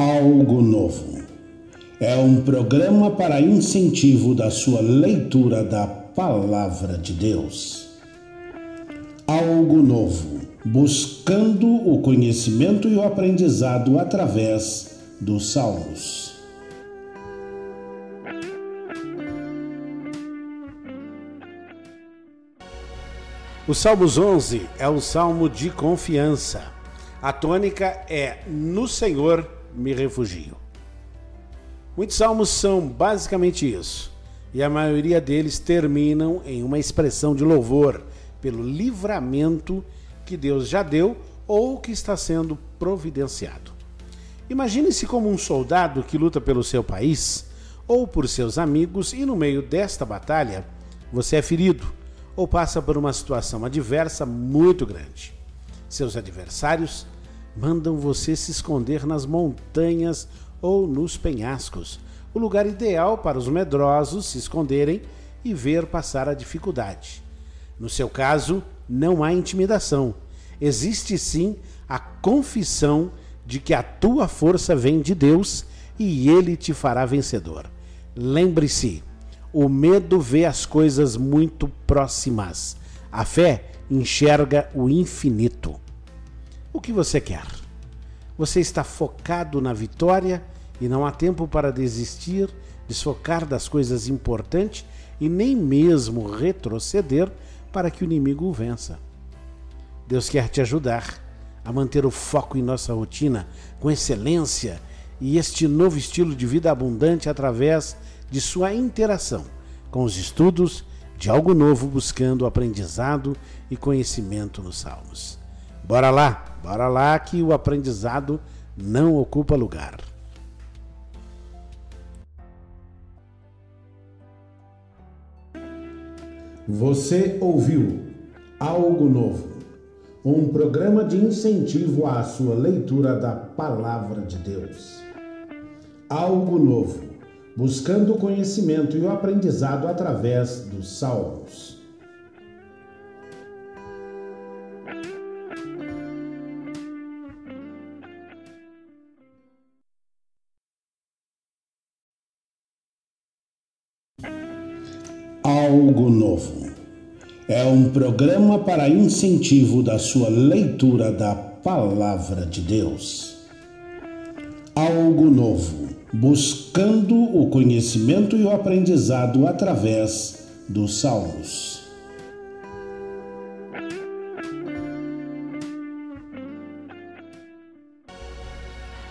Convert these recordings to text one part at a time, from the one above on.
Algo Novo. É um programa para incentivo da sua leitura da Palavra de Deus. Algo Novo. Buscando o conhecimento e o aprendizado através dos Salmos. O Salmos 11 é um salmo de confiança. A tônica é: No Senhor me refugio. Muitos salmos são basicamente isso, e a maioria deles terminam em uma expressão de louvor pelo livramento que Deus já deu ou que está sendo providenciado. Imagine-se como um soldado que luta pelo seu país ou por seus amigos e no meio desta batalha você é ferido ou passa por uma situação adversa muito grande. Seus adversários mandam você se esconder nas montanhas ou nos penhascos, o lugar ideal para os medrosos se esconderem e ver passar a dificuldade. No seu caso, não há intimidação. Existe sim a confissão de que a tua força vem de Deus e ele te fará vencedor. Lembre-se, o medo vê as coisas muito próximas. A fé enxerga o infinito. O que você quer? Você está focado na vitória e não há tempo para desistir, desfocar das coisas importantes e nem mesmo retroceder para que o inimigo o vença. Deus quer te ajudar a manter o foco em nossa rotina com excelência e este novo estilo de vida abundante através de sua interação com os estudos de algo novo buscando aprendizado e conhecimento nos Salmos. Bora lá, bora lá que o aprendizado não ocupa lugar. Você ouviu Algo Novo, um programa de incentivo à sua leitura da Palavra de Deus. Algo Novo, buscando o conhecimento e o aprendizado através dos Salmos. Algo Novo. É um programa para incentivo da sua leitura da Palavra de Deus. Algo Novo. Buscando o conhecimento e o aprendizado através dos Salmos.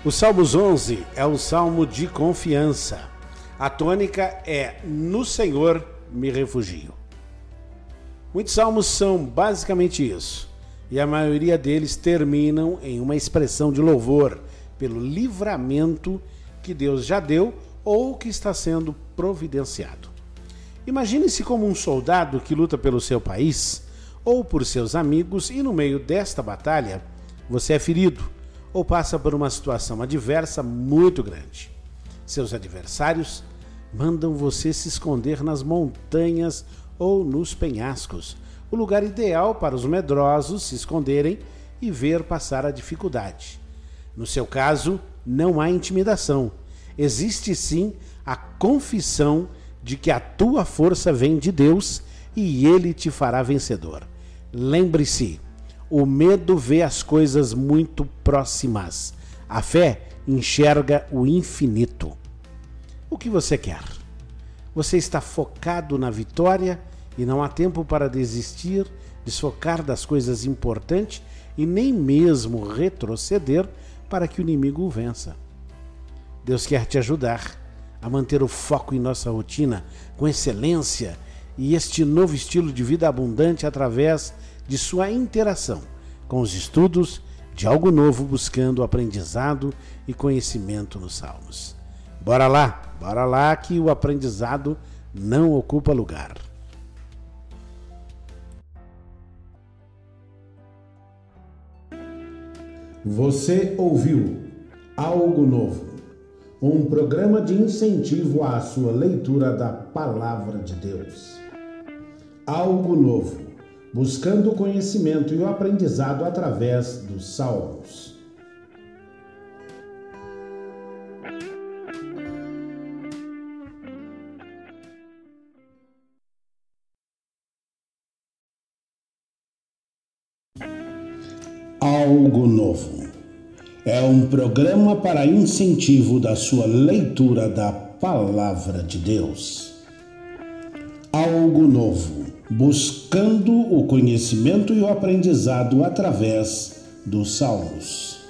O Salmos 11 é um salmo de confiança. A tônica é: No Senhor me refugio. Muitos salmos são basicamente isso, e a maioria deles terminam em uma expressão de louvor pelo livramento que Deus já deu ou que está sendo providenciado. Imagine-se como um soldado que luta pelo seu país ou por seus amigos e no meio desta batalha você é ferido ou passa por uma situação adversa muito grande. Seus adversários mandam você se esconder nas montanhas ou nos penhascos, o lugar ideal para os medrosos se esconderem e ver passar a dificuldade. No seu caso, não há intimidação. Existe sim a confissão de que a tua força vem de Deus e ele te fará vencedor. Lembre-se, o medo vê as coisas muito próximas. A fé enxerga o infinito. O que você quer? Você está focado na vitória e não há tempo para desistir, desfocar das coisas importantes e nem mesmo retroceder para que o inimigo o vença. Deus quer te ajudar a manter o foco em nossa rotina com excelência e este novo estilo de vida abundante através de sua interação com os estudos de algo novo buscando aprendizado e conhecimento nos Salmos. Bora lá, bora lá que o aprendizado não ocupa lugar. Você ouviu Algo Novo, um programa de incentivo à sua leitura da Palavra de Deus. Algo Novo, buscando o conhecimento e o aprendizado através dos Salmos. Algo Novo. É um programa para incentivo da sua leitura da Palavra de Deus. Algo Novo. Buscando o conhecimento e o aprendizado através dos Salmos.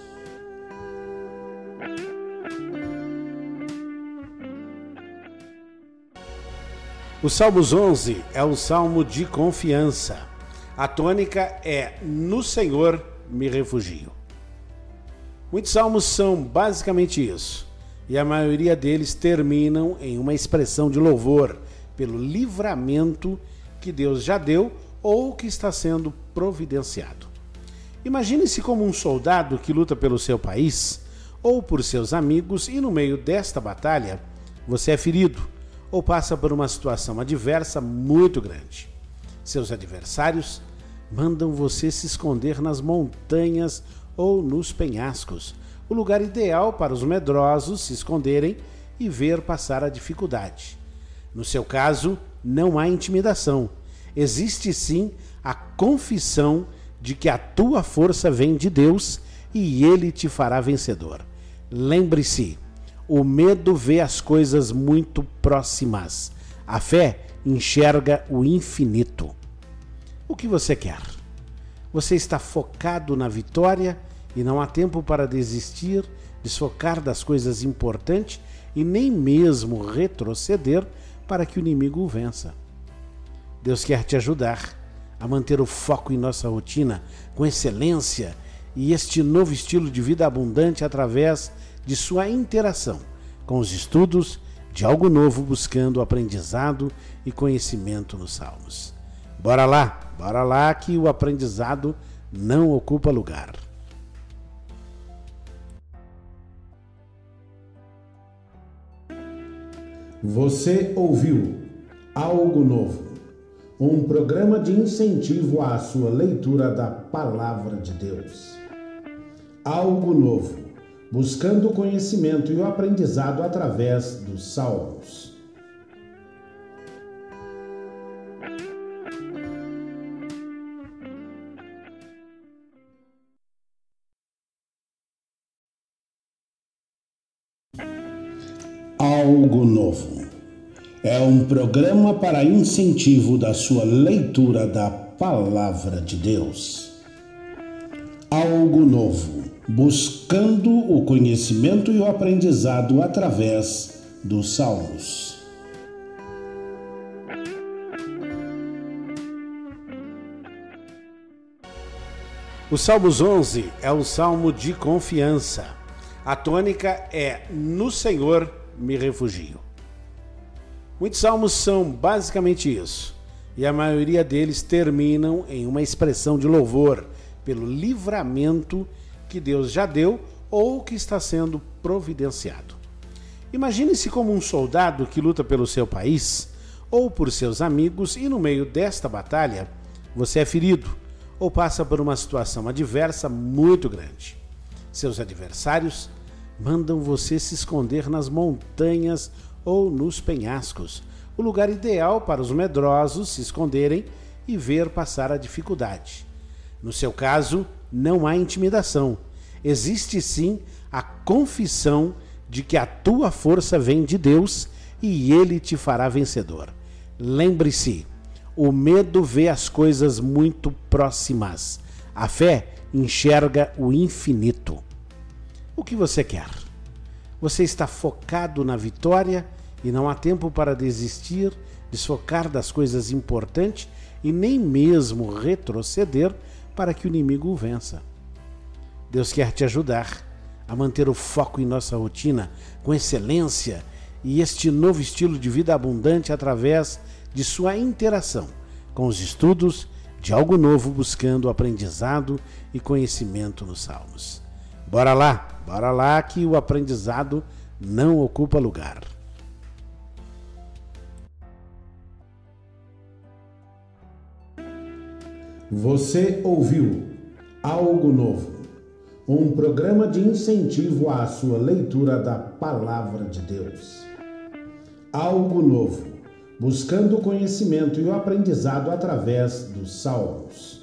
O Salmos 11 é o salmo de confiança. A tônica é No Senhor me refugio. Muitos salmos são basicamente isso, e a maioria deles terminam em uma expressão de louvor pelo livramento que Deus já deu ou que está sendo providenciado. Imagine-se como um soldado que luta pelo seu país ou por seus amigos e no meio desta batalha você é ferido ou passa por uma situação adversa muito grande. Seus adversários mandam você se esconder nas montanhas ou nos penhascos, o lugar ideal para os medrosos se esconderem e ver passar a dificuldade. No seu caso, não há intimidação. Existe sim a confissão de que a tua força vem de Deus e ele te fará vencedor. Lembre-se, o medo vê as coisas muito próximas. A fé enxerga o infinito. O que você quer? Você está focado na vitória e não há tempo para desistir, desfocar das coisas importantes e nem mesmo retroceder para que o inimigo o vença. Deus quer te ajudar a manter o foco em nossa rotina com excelência e este novo estilo de vida abundante através de sua interação com os estudos de algo novo buscando aprendizado e conhecimento nos Salmos. Bora lá, bora lá que o aprendizado não ocupa lugar. Você ouviu Algo Novo, um programa de incentivo à sua leitura da Palavra de Deus. Algo Novo, buscando o conhecimento e o aprendizado através dos Salmos. Algo Novo. É um programa para incentivo da sua leitura da Palavra de Deus. Algo Novo. Buscando o conhecimento e o aprendizado através dos Salmos. O Salmos 11 é o salmo de confiança. A tônica é No Senhor me refugio. Muitos salmos são basicamente isso, e a maioria deles terminam em uma expressão de louvor pelo livramento que Deus já deu ou que está sendo providenciado. Imagine-se como um soldado que luta pelo seu país ou por seus amigos e no meio desta batalha você é ferido ou passa por uma situação adversa muito grande. Seus adversários mandam você se esconder nas montanhas ou nos penhascos, o lugar ideal para os medrosos se esconderem e ver passar a dificuldade. No seu caso, não há intimidação. Existe sim a confissão de que a tua força vem de Deus e ele te fará vencedor. Lembre-se, o medo vê as coisas muito próximas. A fé enxerga o infinito. O que você quer? Você está focado na vitória e não há tempo para desistir, desfocar das coisas importantes e nem mesmo retroceder para que o inimigo o vença. Deus quer te ajudar a manter o foco em nossa rotina com excelência e este novo estilo de vida abundante através de sua interação com os estudos de algo novo buscando aprendizado e conhecimento nos Salmos. Bora lá, bora lá que o aprendizado não ocupa lugar. Você ouviu Algo Novo, um programa de incentivo à sua leitura da Palavra de Deus. Algo Novo, buscando o conhecimento e o aprendizado através dos Salmos.